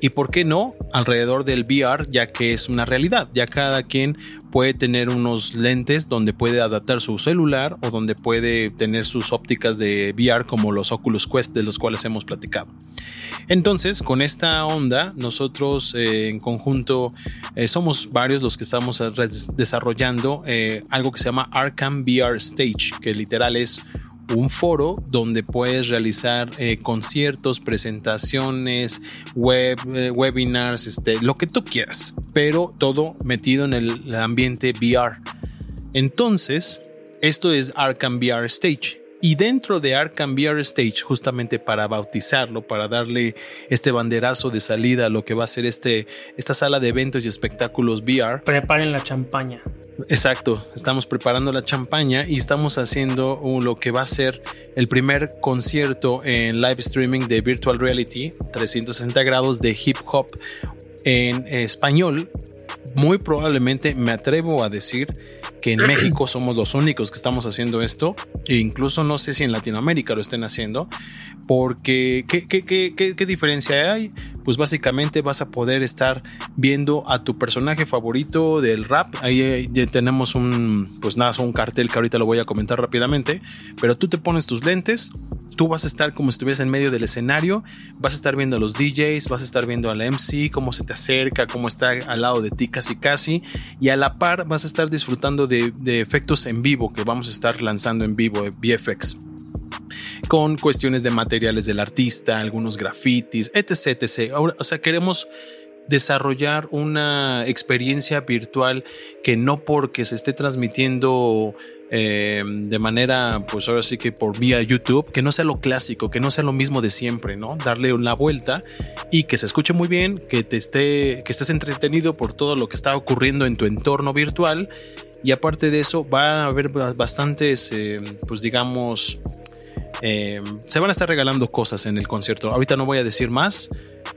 y por qué no alrededor del VR, ya que es una realidad, ya cada quien puede tener unos lentes donde puede adaptar su celular o donde puede tener sus ópticas de VR como los Oculus Quest de los cuales hemos platicado. Entonces, con esta onda, nosotros eh, en conjunto eh, somos varios los que estamos desarrollando eh, algo que se llama Arkham VR Stage, que literal es un foro donde puedes realizar conciertos, presentaciones, web, webinars, este, lo que tú quieras, pero todo metido en el ambiente VR. Entonces, esto es Arkham VR Stage. Y dentro de Arkham VR Stage, justamente para bautizarlo, para darle este banderazo de salida a lo que va a ser este, esta sala de eventos y espectáculos VR. Preparen la champaña. Exacto, estamos preparando la champaña y estamos haciendo lo que va a ser el primer concierto en live streaming de Virtual Reality 360 grados de hip hop en español. Muy probablemente me atrevo a decir que en México somos los únicos que estamos haciendo esto, e incluso no sé si en Latinoamérica lo estén haciendo, porque ¿qué, qué, qué, qué, diferencia hay? Pues básicamente vas a poder estar viendo a tu personaje favorito del rap, ahí ya tenemos un, pues nada, un cartel que ahorita lo voy a comentar rápidamente, pero tú te pones tus lentes, tú vas a estar como si estuvieras en medio del escenario, vas a estar viendo a los DJs, vas a estar viendo a la MC, cómo se te acerca, cómo está al lado de ti casi casi, y a la par vas a estar disfrutando de, efectos en vivo que vamos a estar lanzando en vivo, eh, VFX con cuestiones de materiales del artista, algunos grafitis, etc, etc. o sea, queremos desarrollar una experiencia virtual que no porque se esté transmitiendo eh, de manera, pues ahora sí que por vía YouTube, que no sea lo clásico, que no sea lo mismo de siempre, ¿no? Darle una vuelta y que se escuche muy bien, que te esté, que estés entretenido por todo lo que está ocurriendo en tu entorno virtual. Y aparte de eso, va a haber bastantes, eh, pues digamos, eh, se van a estar regalando cosas en el concierto. Ahorita no voy a decir más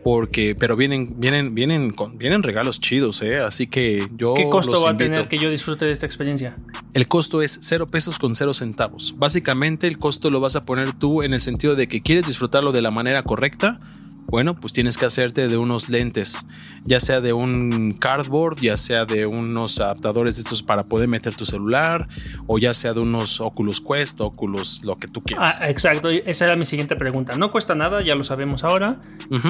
porque, pero vienen, vienen, vienen, vienen regalos chidos, ¿eh? Así que yo. ¿Qué costo va a tener que yo disfrute de esta experiencia? El costo es cero pesos con cero centavos. Básicamente el costo lo vas a poner tú en el sentido de que quieres disfrutarlo de la manera correcta bueno, pues tienes que hacerte de unos lentes, ya sea de un cardboard, ya sea de unos adaptadores estos para poder meter tu celular, o ya sea de unos Oculus Quest, Oculus, lo que tú quieras. Ah, exacto, esa era mi siguiente pregunta. No cuesta nada, ya lo sabemos ahora.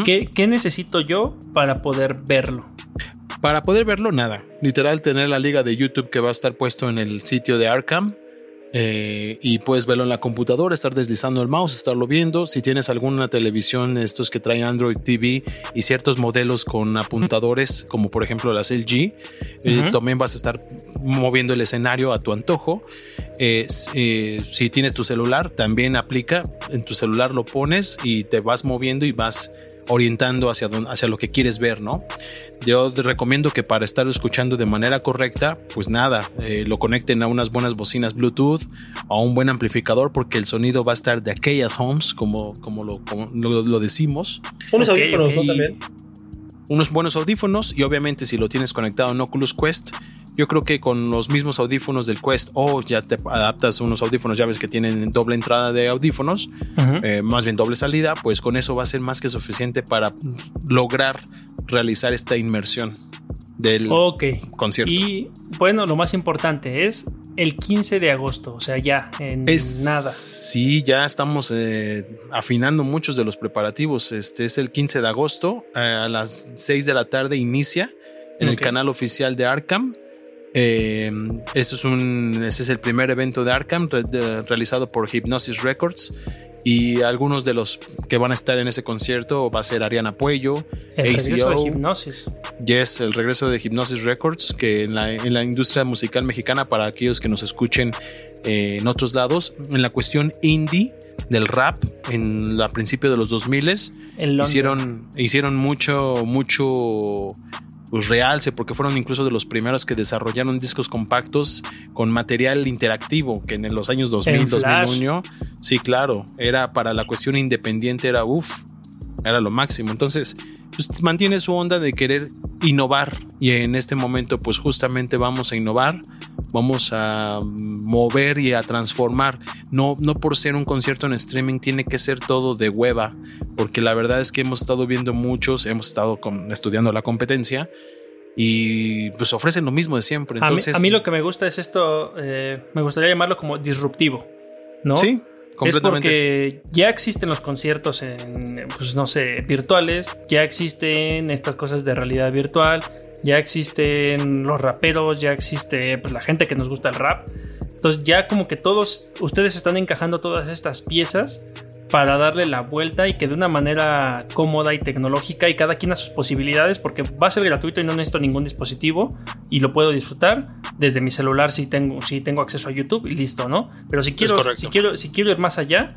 ¿Qué, ¿Qué necesito yo para poder verlo? Para poder verlo, nada. Literal, tener la liga de YouTube que va a estar puesto en el sitio de Arkham eh, y puedes verlo en la computadora, estar deslizando el mouse, estarlo viendo. Si tienes alguna televisión, estos que traen Android TV y ciertos modelos con apuntadores, como por ejemplo las LG, eh, también vas a estar moviendo el escenario a tu antojo. Eh, si tienes tu celular, también aplica. En tu celular lo pones y te vas moviendo y vas orientando hacia, hacia lo que quieres ver, ¿no? Yo recomiendo que para estar escuchando de manera correcta, pues nada, eh, lo conecten a unas buenas bocinas Bluetooth, a un buen amplificador, porque el sonido va a estar de aquellas homes, como, como, lo, lo, decimos. Unos audífonos, ¿no? También. Unos buenos audífonos, y obviamente si lo tienes conectado en Oculus Quest, yo creo que con los mismos audífonos del Quest o ya te adaptas unos audífonos, ya ves que tienen doble entrada de audífonos, eh, más bien doble salida, pues con eso va a ser más que suficiente para lograr realizar esta inmersión del concierto. Y bueno, lo más importante es el 15 de agosto, o sea, ya en nada. Sí, ya estamos eh, afinando muchos de los preparativos. Este es el 15 de agosto, eh, a las 6 de la tarde inicia en el canal oficial de Arkham. Eh, este es un, ese es el primer evento de Arkham realizado por Hypnosis Records. Y algunos de los que van a estar en ese concierto va a ser Ariana Puello, el regreso de Hipnosis. Yes, el regreso de Hypnosis Records, que en la, en la industria musical mexicana, para aquellos que nos escuchen eh, en otros lados, en la cuestión indie del rap, en la principio de los 2000 hicieron, hicieron mucho, mucho pues realce, porque fueron incluso de los primeros que desarrollaron discos compactos con material interactivo, que en los años 2000, 2001, sí, claro, era para la cuestión independiente, era uff, era lo máximo. Entonces, pues mantiene su onda de querer innovar y en este momento, pues justamente vamos a innovar vamos a mover y a transformar. No, no por ser un concierto en streaming tiene que ser todo de hueva, porque la verdad es que hemos estado viendo muchos, hemos estado estudiando la competencia y pues ofrecen lo mismo de siempre. Entonces, a, mí, lo que me gusta es esto, eh, me gustaría llamarlo como disruptivo, ¿no? Sí. Es porque ya existen los conciertos en, pues no sé, virtuales, ya existen estas cosas de realidad virtual, ya existen los raperos, ya existe pues, la gente que nos gusta el rap. Entonces ya como que todos ustedes están encajando todas estas piezas para darle la vuelta y que de una manera cómoda y tecnológica y cada quien a sus posibilidades porque va a ser gratuito y no necesito ningún dispositivo y lo puedo disfrutar desde mi celular si tengo, si tengo acceso a YouTube y listo, ¿no? Pero si quiero, si quiero, si quiero ir más allá,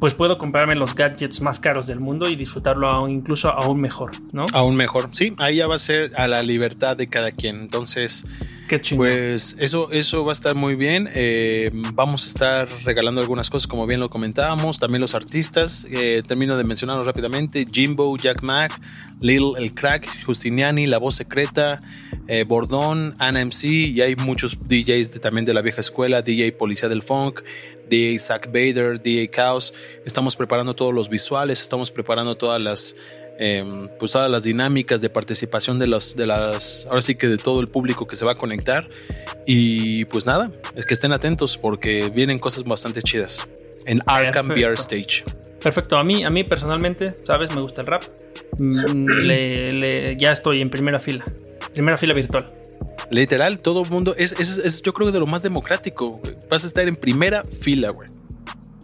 pues puedo comprarme los gadgets más caros del mundo y disfrutarlo incluso aún mejor, ¿no? Aún mejor, sí, ahí ya va a ser a la libertad de cada quien. Entonces, pues eso, eso va a estar muy bien. Eh, vamos a estar regalando algunas cosas, como bien lo comentábamos. También los artistas. Eh, termino de mencionarlos rápidamente: Jimbo, Jack Mac, Lil El Crack, Justiniani, La Voz Secreta, eh, Bordón, Anna MC. Y hay muchos DJs también de la vieja escuela: DJ Policía del Funk, DJ Zack Bader, DJ Chaos. Estamos preparando todos los visuales, estamos preparando todas las Em, pues todas las dinámicas de participación de los, de las, ahora sí que de todo el público que se va a conectar. Y pues nada, es que estén atentos porque vienen cosas bastante chidas en Arkham VR Stage. Perfecto, a mí, a mí personalmente, sabes, me gusta el rap. Mm, ya estoy en primera fila, primera fila virtual. Literal, todo el mundo es, es, es, yo creo de lo más democrático. Vas a estar en primera fila, güey.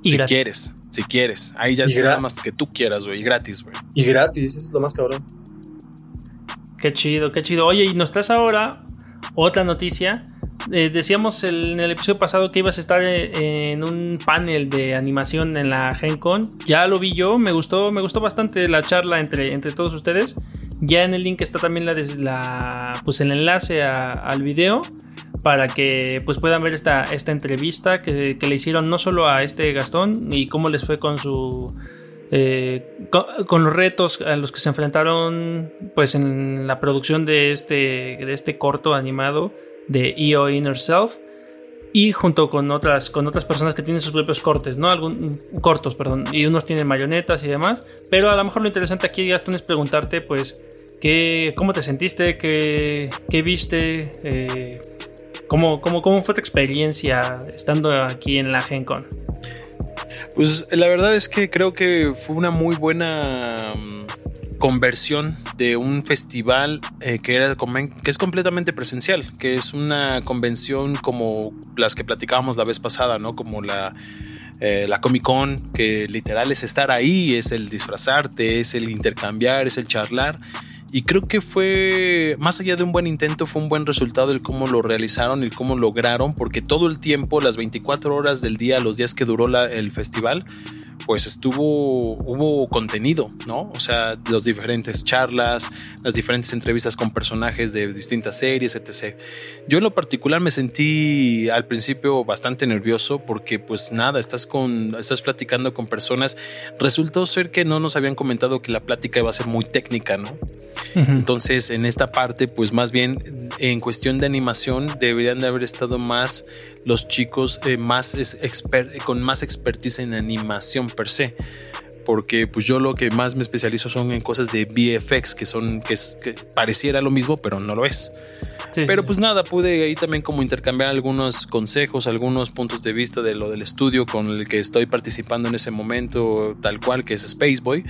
si quieres. Si quieres. Ahí ya es nada más que tú quieras, güey. Gratis, güey. Y gratis, eso es lo más cabrón. Qué chido, qué chido. Oye, y nos traes ahora otra noticia. Eh, decíamos en el episodio pasado que ibas a estar eh, en un panel de animación en la Gen Con. Ya lo vi yo, me gustó, me gustó bastante la charla entre, entre todos ustedes. Ya en el link está también la, pues el enlace al video para que pues puedan ver esta, esta entrevista que, que, le hicieron no solo a este Gastón y cómo les fue con su eh, con, los retos a los que se enfrentaron pues en la producción de este, de este corto animado de EO Inner Self y junto con otras, con otras personas que tienen sus propios cortes, ¿no? Algún, cortos, perdón, y unos tienen marionetas y demás, pero a lo mejor lo interesante aquí, Gastón, es preguntarte pues ¿qué, cómo te sentiste, qué, qué viste, eh, cómo, cómo, cómo fue tu experiencia estando aquí en la Gen Con. Pues la verdad es que creo que fue una muy buena conversión de un festival eh, que, era, que es completamente presencial, que es una convención como las que platicábamos la vez pasada, ¿no? Como la, eh, la Comic Con, que literal es estar ahí, es el disfrazarte, es el intercambiar, es el charlar. Y creo que fue, más allá de un buen intento, fue un buen resultado el cómo lo realizaron, el cómo lograron, porque todo el tiempo, las 24 horas del día, los días que duró el festival, pues estuvo, hubo contenido, ¿no? O sea, las diferentes charlas, las diferentes entrevistas con personajes de distintas series, etc. Yo en lo particular me sentí al principio bastante nervioso porque pues nada, estás con, estás platicando con personas. Resultó ser que no nos habían comentado que la plática iba a ser muy técnica, ¿no? Entonces, en esta parte, pues más bien en cuestión de animación deberían de haber estado más los chicos eh, más con más expertise en animación per se. Porque pues yo lo que más me especializo son en cosas de VFX que son que, pareciera lo mismo pero no lo es. Pero pues nada pude ahí también como intercambiar algunos consejos algunos puntos de vista de lo del estudio con el que estoy participando en ese momento tal cual que es Spaceboy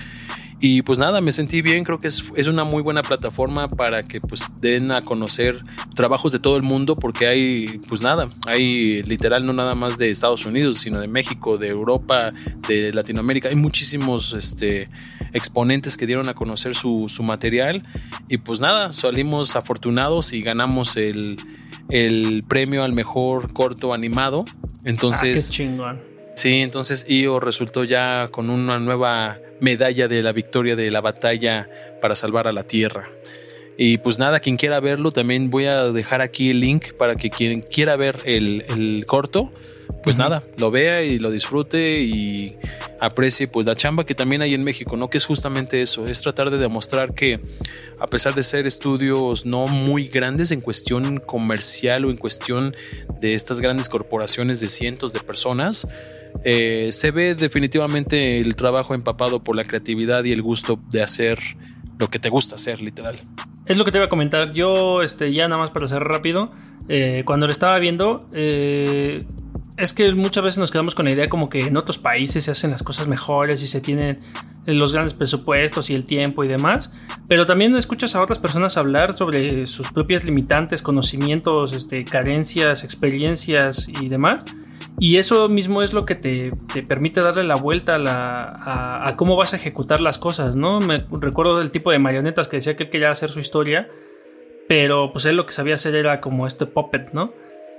y pues nada, me sentí bien, creo que es, es, una muy buena plataforma para que pues den a conocer trabajos de todo el mundo, porque hay pues nada, hay literal no nada más de Estados Unidos, sino de México, de Europa, de Latinoamérica, hay muchísimos este, exponentes que dieron a conocer su, su material y pues nada, salimos afortunados y ganamos el, el premio al mejor corto animado. Entonces... Ah, qué chingón. Sí, entonces IO resultó ya con una nueva medalla de la victoria de la batalla para salvar a la Tierra. Y pues nada, quien quiera verlo, también voy a dejar aquí el link para que quien quiera ver el, corto, pues nada, lo vea y lo disfrute y aprecie pues la chamba que también hay en México, ¿no? Que es justamente eso, es tratar de demostrar que a pesar de ser estudios no muy grandes en cuestión comercial o en cuestión de estas grandes corporaciones de cientos de personas, eh, se ve definitivamente el trabajo empapado por la creatividad y el gusto de hacer lo que te gusta hacer, literal. Es lo que te iba a comentar. Yo, este, ya nada más para hacer rápido, eh, cuando lo estaba viendo, eh, es que muchas veces nos quedamos con la idea como que en otros países se hacen las cosas mejores y se tienen los grandes presupuestos y el tiempo y demás, pero también escuchas a otras personas hablar sobre sus propias limitantes, conocimientos, este, carencias, experiencias y demás. Y eso mismo es lo que te, permite darle la vuelta a, cómo vas a ejecutar las cosas, ¿no? Me recuerdo del tipo de marionetas que decía que él quería hacer su historia, pero pues él lo que sabía hacer era como este puppet, ¿no?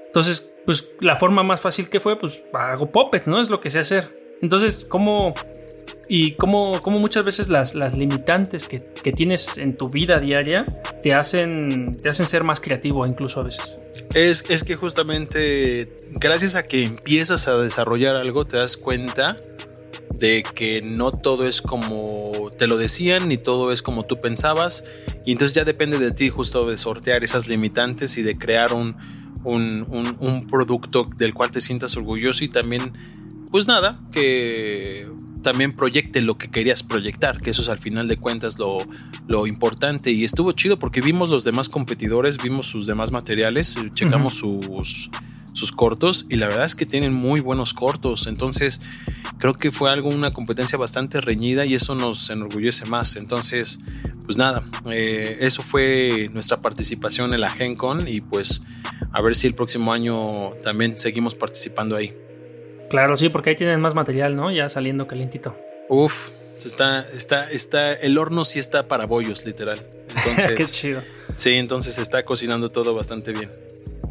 Entonces, pues la forma más fácil que fue, pues hago puppets, ¿no? Es lo que sé hacer. Entonces, ¿cómo y cómo, muchas veces las, las limitantes que, tienes en tu vida diaria te hacen, te hacen ser más creativo incluso a veces. Es, es que justamente gracias a que empiezas a desarrollar algo te das cuenta de que no todo es como te lo decían ni todo es como tú pensabas y entonces ya depende de ti justo de sortear esas limitantes y de crear un, un, un producto del cual te sientas orgulloso y también pues nada que también proyecte lo que querías proyectar, que eso es al final de cuentas lo, lo importante. Y estuvo chido porque vimos los demás competidores, vimos sus demás materiales, eh, checamos sus, sus cortos y la verdad es que tienen muy buenos cortos. Entonces creo que fue algo, una competencia bastante reñida y eso nos enorgullece más. Entonces, pues nada, eh, eso fue nuestra participación en la Gen Con y pues a ver si el próximo año también seguimos participando ahí. Claro, sí, porque ahí tienen más material, ¿no? Ya saliendo calientito. Uf, está, está, está, el horno sí está para bollos, literal. Entonces, Qué chido. Sí, entonces está cocinando todo bastante bien.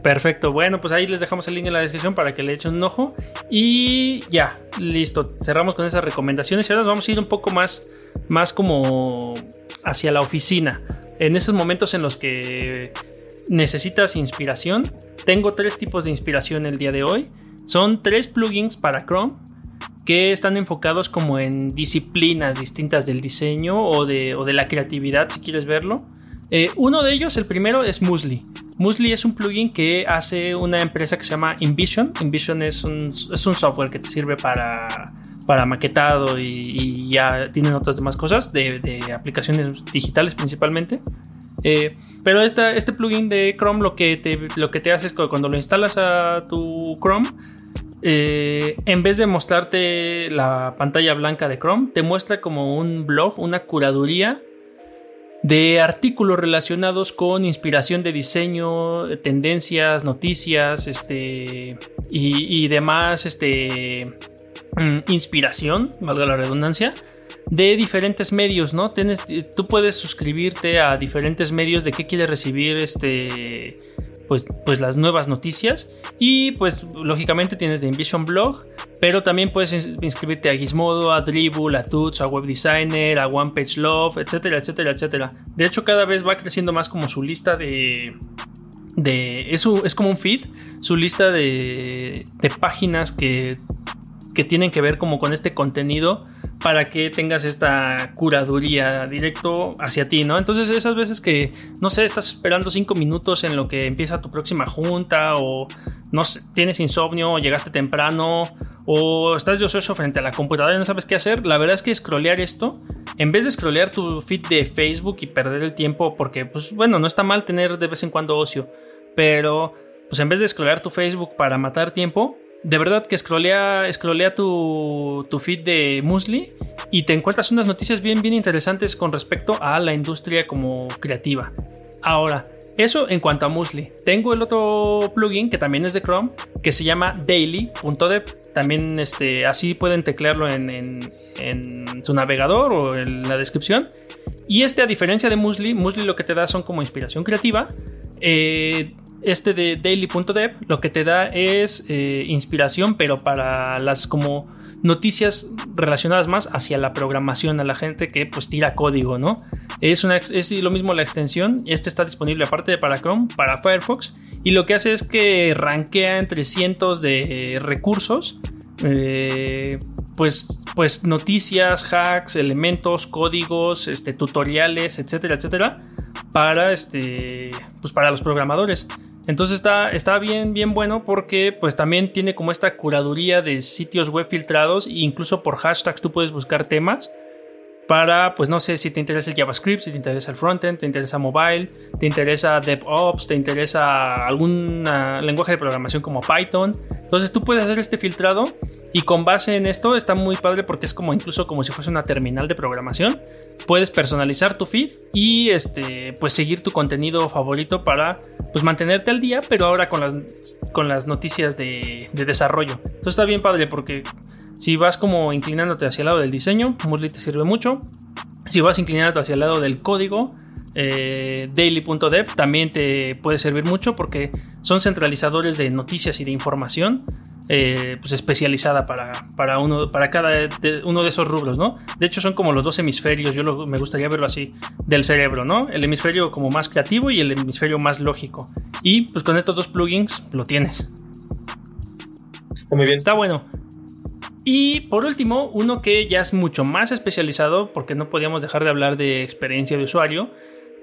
Perfecto, bueno, pues ahí les dejamos el link en la descripción para que le echen un ojo. Y ya, listo, cerramos con esas recomendaciones y ahora nos vamos a ir un poco más, más como hacia la oficina. En esos momentos en los que necesitas inspiración, tengo tres tipos de inspiración el día de hoy. Son tres plugins para Chrome que están enfocados como en disciplinas distintas del diseño o de, o de la creatividad, si quieres verlo. Eh, uno de ellos, el primero, es Musli. Musli es un plugin que hace una empresa que se llama InVision. InVision es un, es un software que te sirve para, para maquetado y, ya tienen otras demás cosas de aplicaciones digitales principalmente. Eh, pero esta, este plugin de Chrome lo que, te, lo que te hace es que cuando lo instalas a tu Chrome, eh, en vez de mostrarte la pantalla blanca de Chrome, te muestra como un blog, una curaduría de artículos relacionados con inspiración de diseño, tendencias, noticias, este y, y demás, este mm, inspiración, valga la redundancia, de diferentes medios, ¿no? Tienes, tú puedes suscribirte a diferentes medios de qué quieres recibir, este, pues, pues las nuevas noticias y pues lógicamente tienes de InVision Blog, pero también puedes inscribirte a Gizmodo, a Dribble, a Tuts, a Web Designer, a One Page Love, etcétera, etcétera, etcétera. De hecho, cada vez va creciendo más como su lista de. de es, es como un feed, su lista de, de páginas que, que tienen que ver como con este contenido para que tengas esta curaduría directo hacia ti, ¿no? Entonces esas veces que, no sé, estás esperando cinco minutos en lo que empieza tu próxima junta o no sé, tienes insomnio o llegaste temprano o estás ocioso frente a la computadora y no sabes qué hacer, la verdad es que scrollear esto, en vez de scrollear tu feed de Facebook y perder el tiempo, porque pues bueno, no está mal tener de vez en cuando ocio, pero pues en vez de scrollear tu Facebook para matar tiempo, de verdad que scrollea, scrollea tu, feed de Musli y te encuentras unas noticias bien, bien interesantes con respecto a la industria como creativa. Ahora, eso en cuanto a Musli. Tengo el otro plugin que también es de Chrome que se llama daily.dev. También este, así pueden teclearlo en, en, su navegador o en la descripción. Y este, a diferencia de Musli, Musli lo que te da son como inspiración creativa. Eh, este de daily.dev lo que te da es eh, inspiración, pero para las como noticias relacionadas más hacia la programación, a la gente que pues tira código, ¿no? Es, una, es lo mismo la extensión, este está disponible aparte de para Chrome, para Firefox, y lo que hace es que rankea entre cientos de recursos, eh, pues, pues noticias, hacks, elementos, códigos, este, tutoriales, etcétera, etcétera, para, este, pues para los programadores. Entonces está, está bien, bien bueno porque pues también tiene como esta curaduría de sitios web filtrados e incluso por hashtags tú puedes buscar temas para, pues no sé, si te interesa el JavaScript, si te interesa el frontend, te interesa mobile, te interesa DevOps, te interesa algún lenguaje de programación como Python. Entonces tú puedes hacer este filtrado y con base en esto está muy padre porque es como incluso como si fuese una terminal de programación. Puedes personalizar tu feed y este, pues seguir tu contenido favorito para pues mantenerte al día, pero ahora con las, con las noticias de, de desarrollo. Entonces está bien padre porque si vas como inclinándote hacia el lado del diseño, Musli te sirve mucho. Si vas inclinándote hacia el lado del código, eh, daily.dev también te puede servir mucho porque son centralizadores de noticias y de información eh, pues especializada para, para, uno, para cada de, uno de esos rubros, ¿no? De hecho son como los dos hemisferios, yo lo, me gustaría verlo así, del cerebro, ¿no? El hemisferio como más creativo y el hemisferio más lógico. Y pues con estos dos plugins lo tienes. Muy bien. Está bueno. Y por último, uno que ya es mucho más especializado, porque no podíamos dejar de hablar de experiencia de usuario.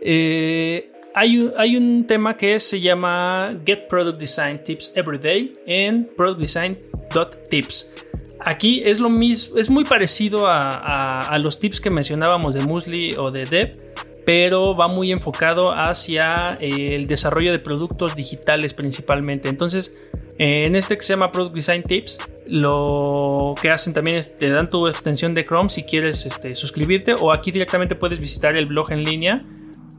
Eh, hay, hay, un tema que se llama Get Product Design Tips Every Day en productdesign.tips. Aquí es lo mismo, es muy parecido a, a, a, los tips que mencionábamos de Musli o de Dev, pero va muy enfocado hacia el desarrollo de productos digitales principalmente. Entonces, en este que se llama Product Design Tips, lo que hacen también es te dan tu extensión de Chrome si quieres este, suscribirte o aquí directamente puedes visitar el blog en línea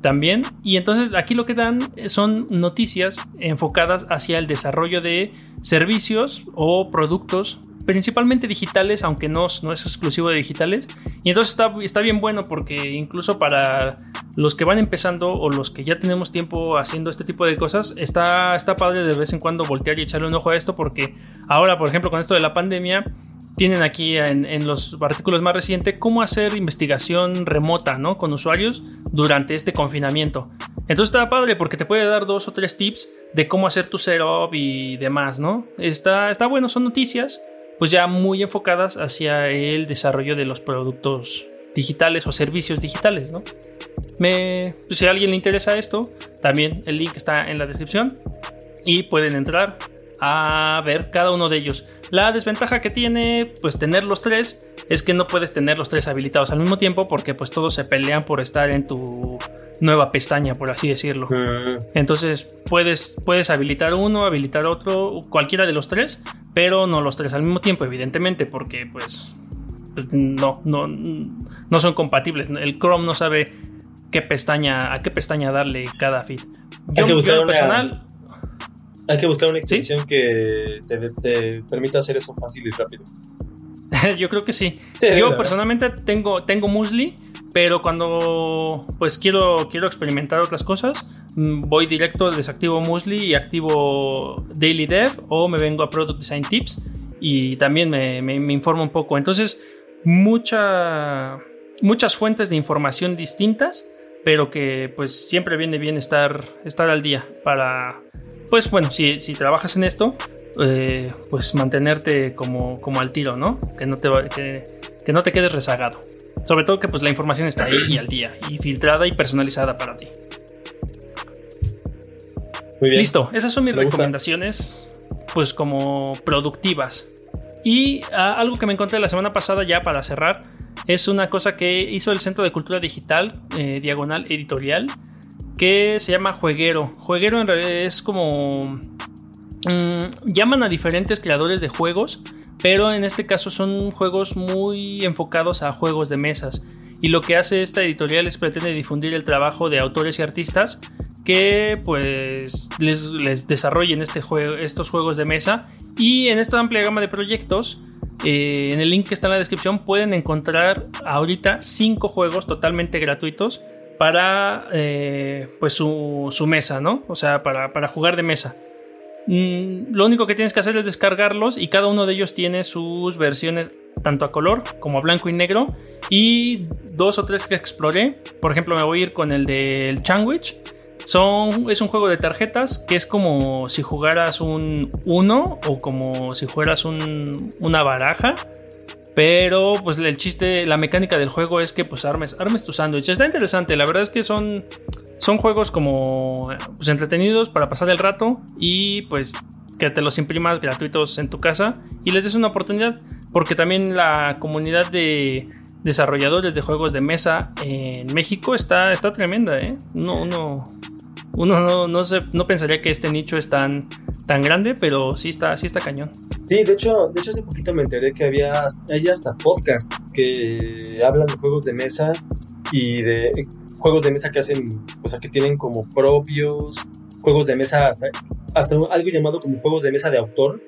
también. Y entonces aquí lo que dan son noticias enfocadas hacia el desarrollo de servicios o productos principalmente digitales, aunque no, no es exclusivo de digitales. Y entonces está, está bien bueno porque incluso para los que van empezando o los que ya tenemos tiempo haciendo este tipo de cosas, está, está padre de vez en cuando voltear y echarle un ojo a esto porque ahora, por ejemplo, con esto de la pandemia, tienen aquí en, los artículos más recientes cómo hacer investigación remota, ¿no? Con usuarios durante este confinamiento. Entonces está padre porque te puede dar dos o tres tips de cómo hacer tu setup y demás, ¿no? Está, está bueno, son noticias pues ya muy enfocadas hacia el desarrollo de los productos digitales o servicios digitales, ¿no? Me, pues, si a alguien le interesa esto, también el link está en la descripción y pueden entrar a ver cada uno de ellos. La desventaja que tiene, pues tener los tres, es que no puedes tener los tres habilitados al mismo tiempo porque pues todos se pelean por estar en tu nueva pestaña, por así decirlo. Mm. Entonces puedes, puedes habilitar uno, habilitar otro, cualquiera de los tres, pero no los tres al mismo tiempo, evidentemente, porque pues, pues no, no, no son compatibles. El Chrome no sabe qué pestaña, a qué pestaña darle cada feed. Hay que buscar personal, hay que buscar una extensión que te, permita hacer eso fácil y rápido. Yo creo que sí. Yo personalmente tengo, tengo Musli, pero cuando pues quiero, quiero experimentar otras cosas, mm, voy directo, desactivo Musli y activo Daily Dev o me vengo a Product Design Tips y también me, me, informo un poco. Entonces, mucha, muchas fuentes de información distintas, pero que pues siempre viene bien estar, estar al día para pues bueno, si, trabajas en esto, eh, pues mantenerte como, como al tiro, ¿no? Que no, te, que, no te quedes rezagado. Sobre todo que pues la información está ahí y al día, y filtrada y personalizada para ti. Muy bien. Listo, esas son mis recomendaciones, pues como productivas. Y ah, algo que me encontré la semana pasada ya para cerrar, es una cosa que hizo el Centro de Cultura Digital, eh, Diagonal Editorial, que se llama Jueguero. Jueguero en realidad es como... Mm, llaman a diferentes creadores de juegos, pero en este caso son juegos muy enfocados a juegos de mesas. Y lo que hace esta editorial es pretende difundir el trabajo de autores y artistas que pues les, desarrollen este juego, estos juegos de mesa. Y en esta amplia gama de proyectos, eh, en el link que está en la descripción pueden encontrar ahorita 5 juegos totalmente gratuitos para eh, pues su, mesa, ¿no? O sea, para, jugar de mesa. Mm, lo único que tienes que hacer es descargarlos y cada uno de ellos tiene sus versiones tanto a color como a blanco y negro y dos o tres que exploré. Por ejemplo, me voy a ir con el del Changwich. Son, es un juego de tarjetas que es como si jugaras un 1 o como si jugaras una baraja pero pues el chiste, la mecánica del juego es que pues armes, armes tu sándwich. Está interesante, la verdad es que son, son juegos como pues, entretenidos para pasar el rato y pues que te los imprimas gratuitos en tu casa y les des una oportunidad porque también la comunidad de desarrolladores de juegos de mesa en México está, está tremenda, ¿eh? No, no, uno no, no, no pensaría que este nicho es tan, tan grande, pero sí está, sí está cañón. Sí, de hecho, de hecho hace poquito me enteré que había hay hasta podcast que hablan de juegos de mesa y de juegos de mesa que hacen, o sea, que tienen como propios juegos de mesa, hasta, algo llamado como juegos de mesa de autor.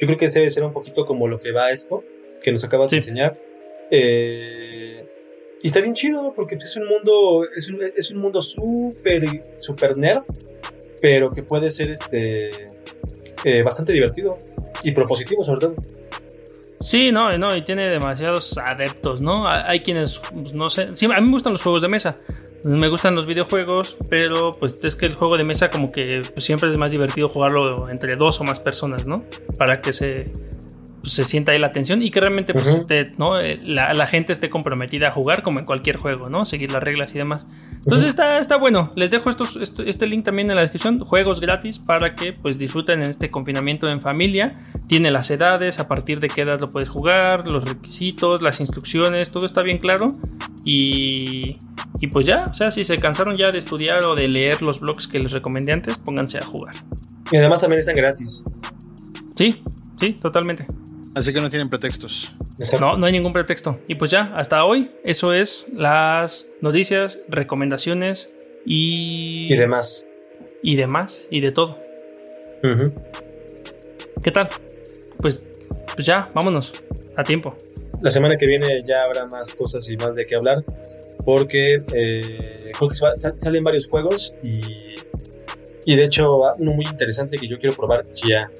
Yo creo que debe ser un poquito como lo que va esto que nos acabas de enseñar. Eh, y está bien chido porque es un mundo, es un, es un mundo súper, súper nerd, pero que puede ser este eh, bastante divertido y propositivo sobre todo. Sí, no, no, y tiene demasiados adeptos, ¿no? Hay quienes, pues, no sé, a mí me gustan los juegos de mesa, me gustan los videojuegos, pero pues es que el juego de mesa como que pues, siempre es más divertido jugarlo entre dos o más personas, ¿no? Para que se pues, se sienta ahí la atención y que realmente pues, ¿no? Eh, la, gente esté comprometida a jugar como en cualquier juego, ¿no? Seguir las reglas y demás. Entonces está, está bueno. Les dejo estos, este, link también en la descripción. Juegos gratis para que pues disfruten en este confinamiento en familia. Tiene las edades, a partir de qué edad lo puedes jugar, los requisitos, las instrucciones, todo está bien claro. Y, y pues ya, o sea, si se cansaron ya de estudiar o de leer los blogs que les recomendé antes, pónganse a jugar. Y además también están gratis. Sí, sí, totalmente. Así que no tienen pretextos. No, no hay ningún pretexto. Y pues ya, hasta hoy, eso es las noticias, recomendaciones y. Y demás. Y demás, y de todo. ¿Qué tal? Pues pues ya, vámonos, a tiempo. La semana que viene ya habrá más cosas y más de qué hablar, porque eh, creo que salen varios juegos y, y de hecho uno muy interesante que yo quiero probar ya.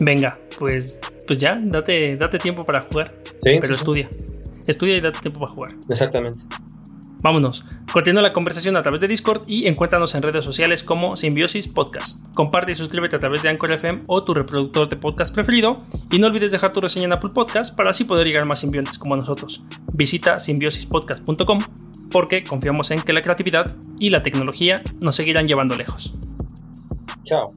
Venga, pues, pues ya, date, date tiempo para jugar. Sí, pero estudia. Estudia y date tiempo para jugar. Exactamente. Vámonos. Continúa la conversación a través de Discord y encuéntranos en redes sociales como Simbiosis Podcast. Comparte y suscríbete a través de Anchor FM o tu reproductor de podcast preferido. Y no olvides dejar tu reseña en Apple Podcast para así poder llegar a más simbiontes como nosotros. Visita simbiosispodcast.com porque confiamos en que la creatividad y la tecnología nos seguirán llevando lejos. Chao.